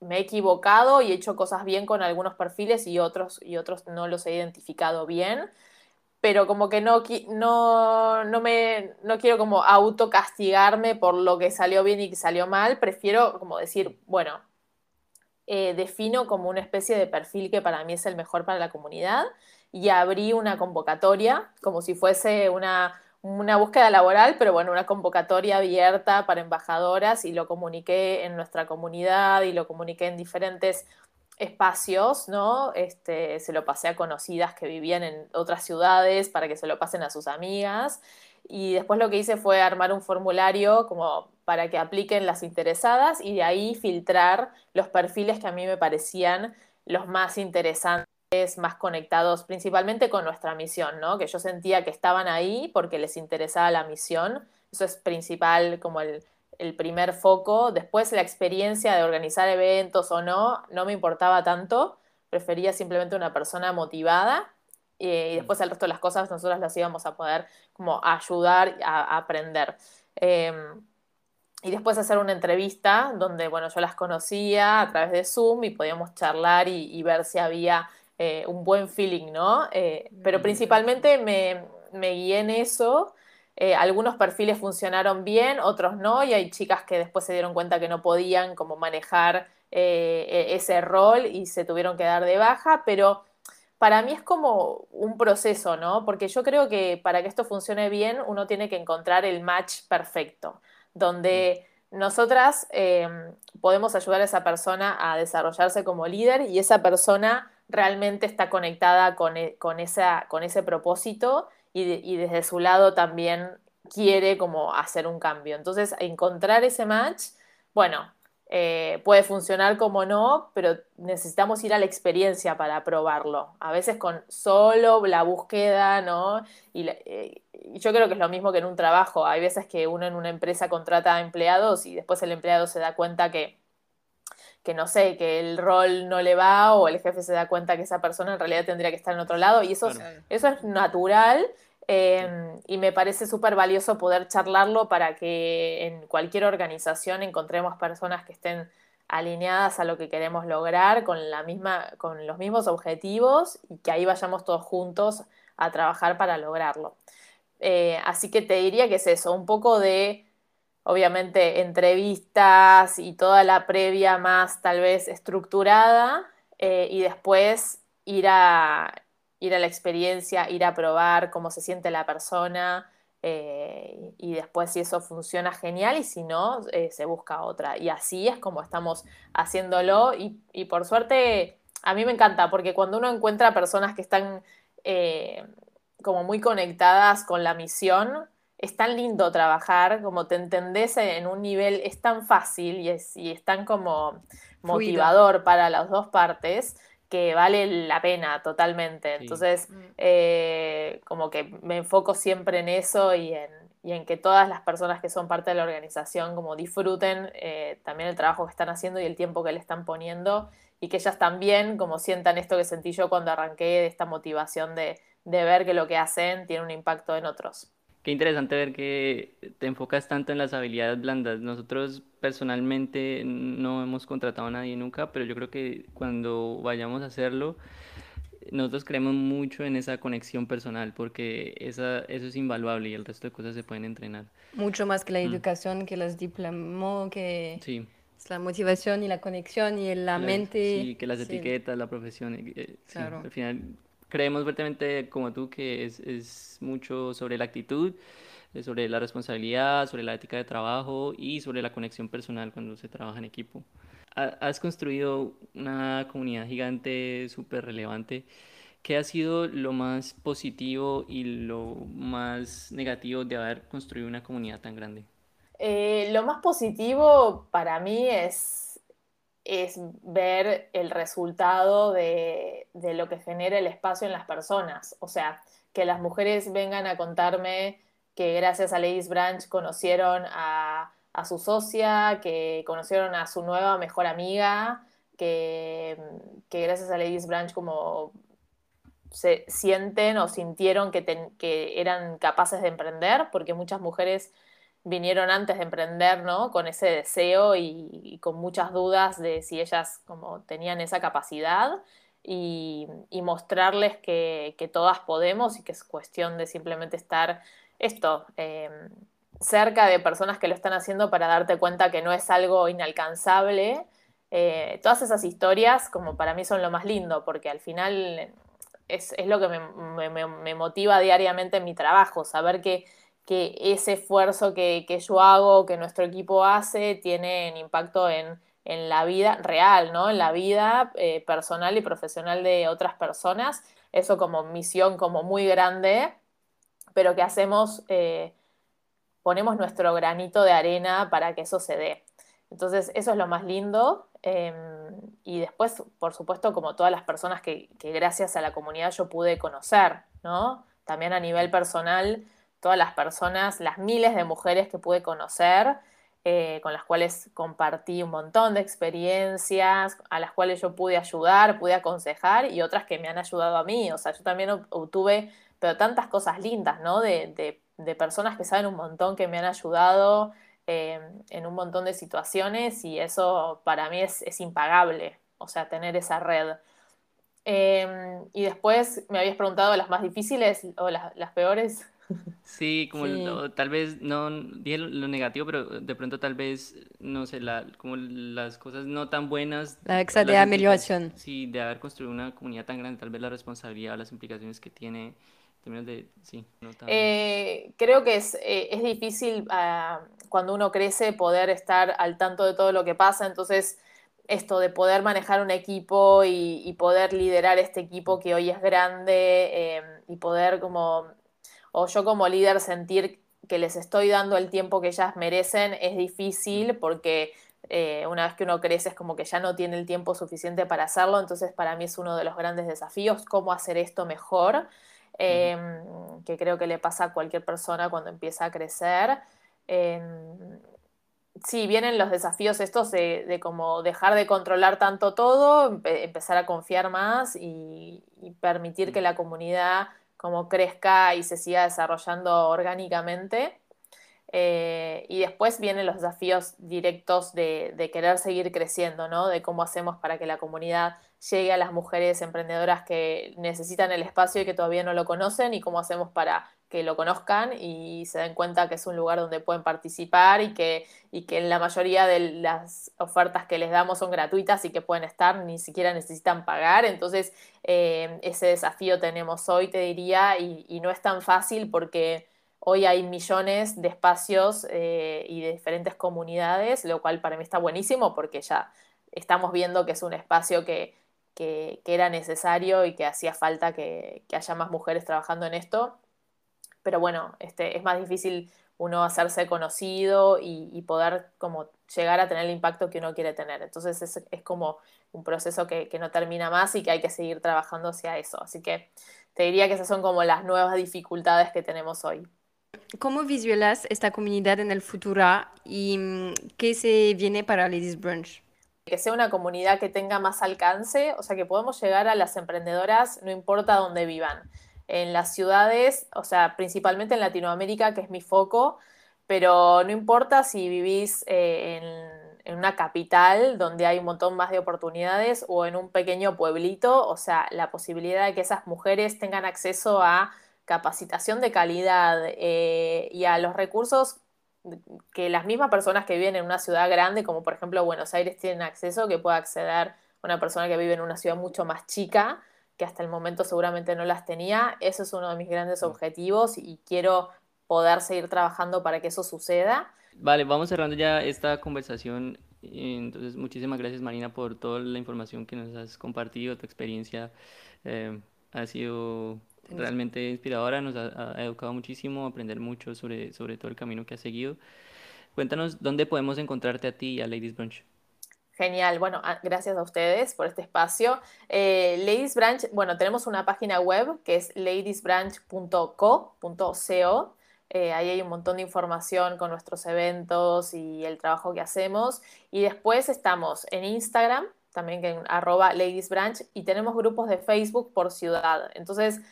me he equivocado y he hecho cosas bien con algunos perfiles y otros, y otros no los he identificado bien, pero como que no, no, no, me, no quiero como autocastigarme por lo que salió bien y que salió mal, prefiero como decir, bueno, eh, defino como una especie de perfil que para mí es el mejor para la comunidad y abrí una convocatoria como si fuese una una búsqueda laboral, pero bueno, una convocatoria abierta para embajadoras y lo comuniqué en nuestra comunidad y lo comuniqué en diferentes espacios, ¿no? Este, se lo pasé a conocidas que vivían en otras ciudades para que se lo pasen a sus amigas. Y después lo que hice fue armar un formulario como para que apliquen las interesadas y de ahí filtrar los perfiles que a mí me parecían los más interesantes más conectados principalmente con nuestra misión, ¿no? Que yo sentía que estaban ahí porque les interesaba la misión. Eso es principal como el, primer foco. Después la experiencia de organizar eventos o no, no me importaba tanto. Prefería simplemente una persona motivada y después el resto de las cosas nosotros las íbamos a poder como ayudar a, aprender. Em, y después hacer una entrevista donde, bueno, yo las conocía a través de Zoom y podíamos charlar y ver si había eh, un buen feeling, ¿no? Eh, pero principalmente me, me, guié en eso. Eh, algunos perfiles funcionaron bien, otros no, y hay chicas que después se dieron cuenta que no podían como manejar e, ese rol y se tuvieron que dar de baja, pero para mí es como un proceso, ¿no? Porque yo creo que para que esto funcione bien uno tiene que encontrar el match perfecto, donde nosotras podemos ayudar a esa persona a desarrollarse como líder y esa persona realmente está conectada con, e, con, esa, con ese propósito y, desde su lado también quiere como hacer un cambio. Entonces, encontrar ese match, bueno, eh, puede funcionar como no, pero necesitamos ir a la experiencia para probarlo. A veces con solo la búsqueda, ¿no? Y, eh, y, yo creo que es lo mismo que en un trabajo. Hay veces que uno en una empresa contrata a empleados y después el empleado se da cuenta que que no sé, que el rol no le va o el jefe se da cuenta que esa persona en realidad tendría que estar en otro lado y eso, es, eso es natural em, y me parece súper valioso poder charlarlo para que en cualquier organización encontremos personas que estén alineadas a lo que queremos lograr con, la misma, con los mismos objetivos y que ahí vayamos todos juntos a trabajar para lograrlo. Eh, así que te diría que es eso, un poco de obviamente entrevistas y toda la previa más tal vez estructurada eh, y después ir a, ir a la experiencia, ir a probar cómo se siente la persona eh, y después si eso funciona genial y si no, eh, se busca otra. Y así es como estamos haciéndolo y, y, por suerte a mí me encanta porque cuando uno encuentra personas que están como muy conectadas con la misión, es tan lindo trabajar, como te entendés en un nivel, es tan fácil y es, y es tan como motivador para las dos partes que vale la pena totalmente. Entonces, mm. eh, como que me enfoco siempre en eso y en, y en, que todas las personas que son parte de la organización como disfruten eh, también el trabajo que están haciendo y el tiempo que le están poniendo y que ellas también como sientan esto que sentí yo cuando arranqué de esta motivación de, de ver que lo que hacen tiene un impacto en otros. Qué interesante ver que te enfocas tanto en las habilidades blandas. Nosotros personalmente no hemos contratado a nadie nunca, pero yo creo que cuando vayamos a hacerlo, nosotros creemos mucho en esa conexión personal, porque esa, eso es invaluable y el resto de cosas se pueden entrenar. Mucho más que la mm. educación, que los diplomas, que sí. la motivación y la conexión y la, mente. Sí, que las etiquetas, la profesión. Eh, claro. al final creemos fuertemente como tú que es, es mucho sobre la actitud, eh, sobre la responsabilidad, sobre la ética de trabajo y sobre la conexión personal cuando se trabaja en equipo. Has construido una comunidad gigante, súper relevante. ¿qué ha sido lo más positivo y lo más negativo de haber construido una comunidad tan grande? Eh, lo más positivo para mí es, es ver el resultado de, de, lo que genera el espacio en las personas. O sea, que las mujeres vengan a contarme que gracias a Ladies Branch conocieron a, a su socia, que conocieron a su nueva mejor amiga, que, que gracias a Ladies Branch como se sienten o sintieron que, que eran capaces de emprender, porque muchas mujeres vinieron antes de emprender, ¿no? Con ese deseo y, con muchas dudas de si ellas como tenían esa capacidad y, mostrarles que, todas podemos y que es cuestión de simplemente estar esto, em, cerca de personas que lo están haciendo para darte cuenta que no es algo inalcanzable. Eh, todas esas historias como para mí son lo más lindo, porque al final es, lo que me motiva diariamente en mi trabajo, saber que que ese esfuerzo que, yo hago, que nuestro equipo hace, tiene impacto en, la vida real, ¿no? En la vida eh, personal y profesional de otras personas. Eso como misión como muy grande, pero que hacemos, eh, ponemos nuestro granito de arena para que eso se dé. Entonces, eso es lo más lindo. Em, y después, por supuesto, como todas las personas que, que gracias a la comunidad yo pude conocer, ¿no? También a nivel personal todas las personas, las miles de mujeres que pude conocer, eh, con las cuales compartí un montón de experiencias, a las cuales yo pude ayudar, pude aconsejar y otras que me han ayudado a mí. O sea, yo también obtuve, pero tantas cosas lindas, ¿no? De, personas que saben un montón, que me han ayudado eh, en un montón de situaciones y eso para mí es, impagable, o sea, tener esa red. Em, y después me habías preguntado las más difíciles o las peores. Sí, como tal vez, no dije lo, negativo, pero de pronto tal vez, no sé, la, como las cosas no tan buenas. La exa de. Sí, de haber construido una comunidad tan grande, tal vez la responsabilidad, las implicaciones que tiene, en términos de, sí, no tan... eh, creo que es, eh, es difícil uh, cuando uno crece poder estar al tanto de todo lo que pasa, entonces esto de poder manejar un equipo y, y poder liderar este equipo que hoy es grande eh, y poder como o yo como líder sentir que les estoy dando el tiempo que ellas merecen es difícil porque eh, una vez que uno crece es como que ya no tiene el tiempo suficiente para hacerlo, entonces para mí es uno de los grandes desafíos, cómo hacer esto mejor, em, que creo que le pasa a cualquier persona cuando empieza a crecer. Em, sí, vienen los desafíos estos de, de, como dejar de controlar tanto todo, empezar a confiar más y permitir que la comunidad como crezca y se siga desarrollando orgánicamente. Eh, y después vienen los desafíos directos de, de, querer seguir creciendo, ¿no? De cómo hacemos para que la comunidad llegue a las mujeres emprendedoras que necesitan el espacio y que todavía no lo conocen y cómo hacemos para que lo conozcan y se den cuenta que es un lugar donde pueden participar y que, y que la mayoría de las ofertas que les damos son gratuitas y que pueden estar, ni siquiera necesitan pagar. Entonces, eh, ese desafío tenemos hoy, te diría, y, no es tan fácil porque hoy hay millones de espacios eh, y de diferentes comunidades, lo cual para mí está buenísimo porque ya estamos viendo que es un espacio que, que, era necesario y que hacía falta que haya más mujeres trabajando en esto pero bueno, este, es más difícil uno hacerse conocido y, poder como llegar a tener el impacto que uno quiere tener. Entonces es, es como un proceso que, que, no termina más y que hay que seguir trabajando hacia eso. Así que te diría que esas son como las nuevas dificultades que tenemos hoy. ¿Cómo visualizas esta comunidad en el futuro y mm, qué se viene para Ladies Brunch? Que sea una comunidad que tenga más alcance, o sea, que podamos llegar a las emprendedoras no importa dónde vivan en las ciudades, o sea, principalmente en Latinoamérica, que es mi foco, pero no importa si vivís eh, en, una capital donde hay un montón más de oportunidades o en un pequeño pueblito, o sea, la posibilidad de que esas mujeres tengan acceso a capacitación de calidad eh, y a los recursos que las mismas personas que viven en una ciudad grande, como por ejemplo Buenos Aires, tienen acceso, que pueda acceder una persona que vive en una ciudad mucho más chica que hasta el momento seguramente no las tenía. Eso es uno de mis grandes objetivos y quiero poder seguir trabajando para que eso suceda. Vale, vamos cerrando ya esta conversación. Entonces, muchísimas gracias Marina por toda la información que nos has compartido, tu experiencia. Eh, Ha sido realmente inspiradora, nos ha, ha, educado muchísimo, aprender mucho sobre, sobre todo el camino que has seguido. Cuéntanos dónde podemos encontrarte a ti y a Ladies Brunch. Genial, bueno, gracias a ustedes por este espacio. Eh, Ladies Branch, bueno, tenemos una página web que es ladiesbranch.co.co. Eh, ahí hay un montón de información con nuestros eventos y el trabajo que hacemos. Y después estamos en Instagram, también en arroba ladiesbranch, y tenemos grupos de Facebook por ciudad. Entonces,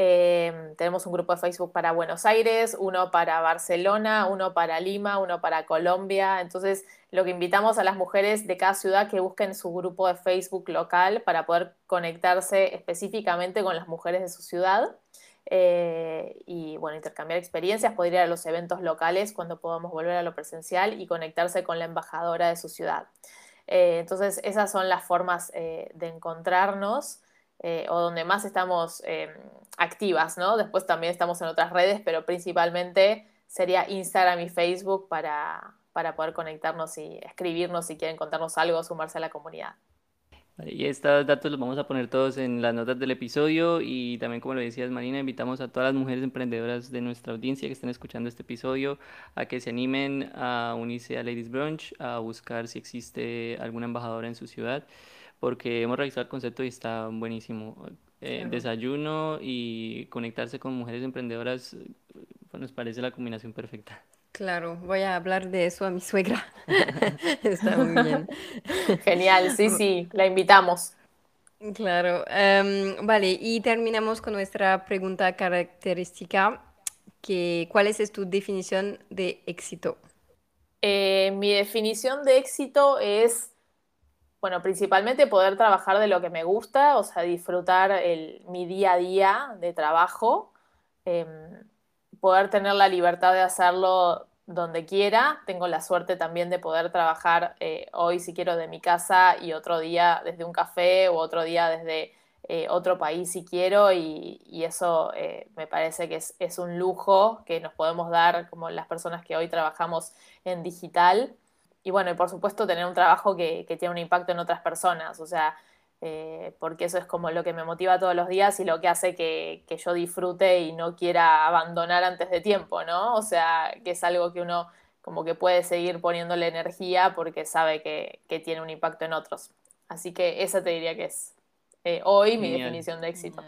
eh, tenemos un grupo de Facebook para Buenos Aires, uno para Barcelona, uno para Lima, uno para Colombia. Entonces, lo que invitamos a las mujeres de cada ciudad que busquen su grupo de Facebook local para poder conectarse específicamente con las mujeres de su ciudad. Eh, y bueno, intercambiar experiencias, poder ir a los eventos locales cuando podamos volver a lo presencial y conectarse con la embajadora de su ciudad. Eh, entonces, esas son las formas de encontrarnos. Eh, o donde más estamos eh, activas, ¿no? Después también estamos en otras redes, pero principalmente sería Instagram y Facebook para, para poder conectarnos y escribirnos si quieren contarnos algo, sumarse a la comunidad. Y estos datos los vamos a poner todos en las notas del episodio y también como lo decías Marina, invitamos a todas las mujeres emprendedoras de nuestra audiencia que estén escuchando este episodio a que se animen a unirse a Ladies Brunch, a buscar si existe alguna embajadora en su ciudad porque hemos revisado el concepto y está buenísimo. Eh, desayuno y conectarse con mujeres emprendedoras pues, nos parece la combinación perfecta. Claro, voy a hablar de eso a mi suegra. está muy bien. Genial, sí, sí, la invitamos. Claro, em, vale, y terminamos con nuestra pregunta característica, que, ¿cuál es tu definición de éxito? Eh, mi definición de éxito es bueno, principalmente poder trabajar de lo que me gusta, o sea, disfrutar mi día a día de trabajo, em, poder tener la libertad de hacerlo donde quiera. Tengo la suerte también de poder trabajar eh, hoy, si quiero, de mi casa y otro día desde un café o otro día desde eh, otro país, si quiero, y, eso eh, me parece que es un lujo que nos podemos dar como las personas que hoy trabajamos en digital y bueno, y por supuesto tener un trabajo que, tiene un impacto en otras personas, o sea, eh, porque eso es como lo que me motiva todos los días y lo que hace que, yo disfrute y no quiera abandonar antes de tiempo, ¿no? O sea, que es algo que uno como que puede seguir poniéndole energía porque sabe que, tiene un impacto en otros. Así que esa te diría que es eh, hoy mi definición de éxito.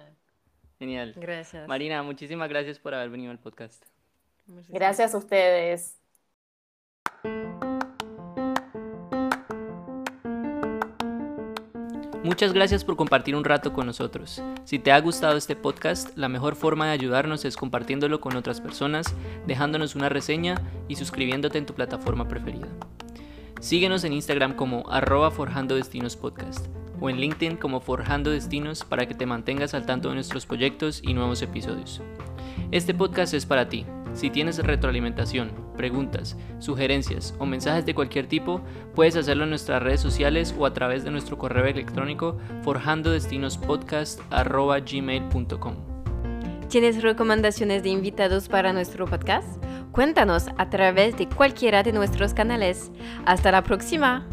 Genial. Gracias. Marina, muchísimas gracias por haber venido al podcast. Gracias a ustedes. Muchas gracias por compartir un rato con nosotros. Si te ha gustado este podcast, la mejor forma de ayudarnos es compartiéndolo con otras personas, dejándonos una reseña y suscribiéndote en tu plataforma preferida. Síguenos en Instagram como arroba Forjando Destinos Podcast o en LinkedIn como Forjando Destinos para que te mantengas al tanto de nuestros proyectos y nuevos episodios. Este podcast es para ti. Si tienes retroalimentación, preguntas, sugerencias o mensajes de cualquier tipo, puedes hacerlo en nuestras redes sociales o a través de nuestro correo electrónico forjandodestinospodcast.gmail.com ¿Tienes recomendaciones de invitados para nuestro podcast? Cuéntanos a través de cualquiera de nuestros canales. Hasta la próxima.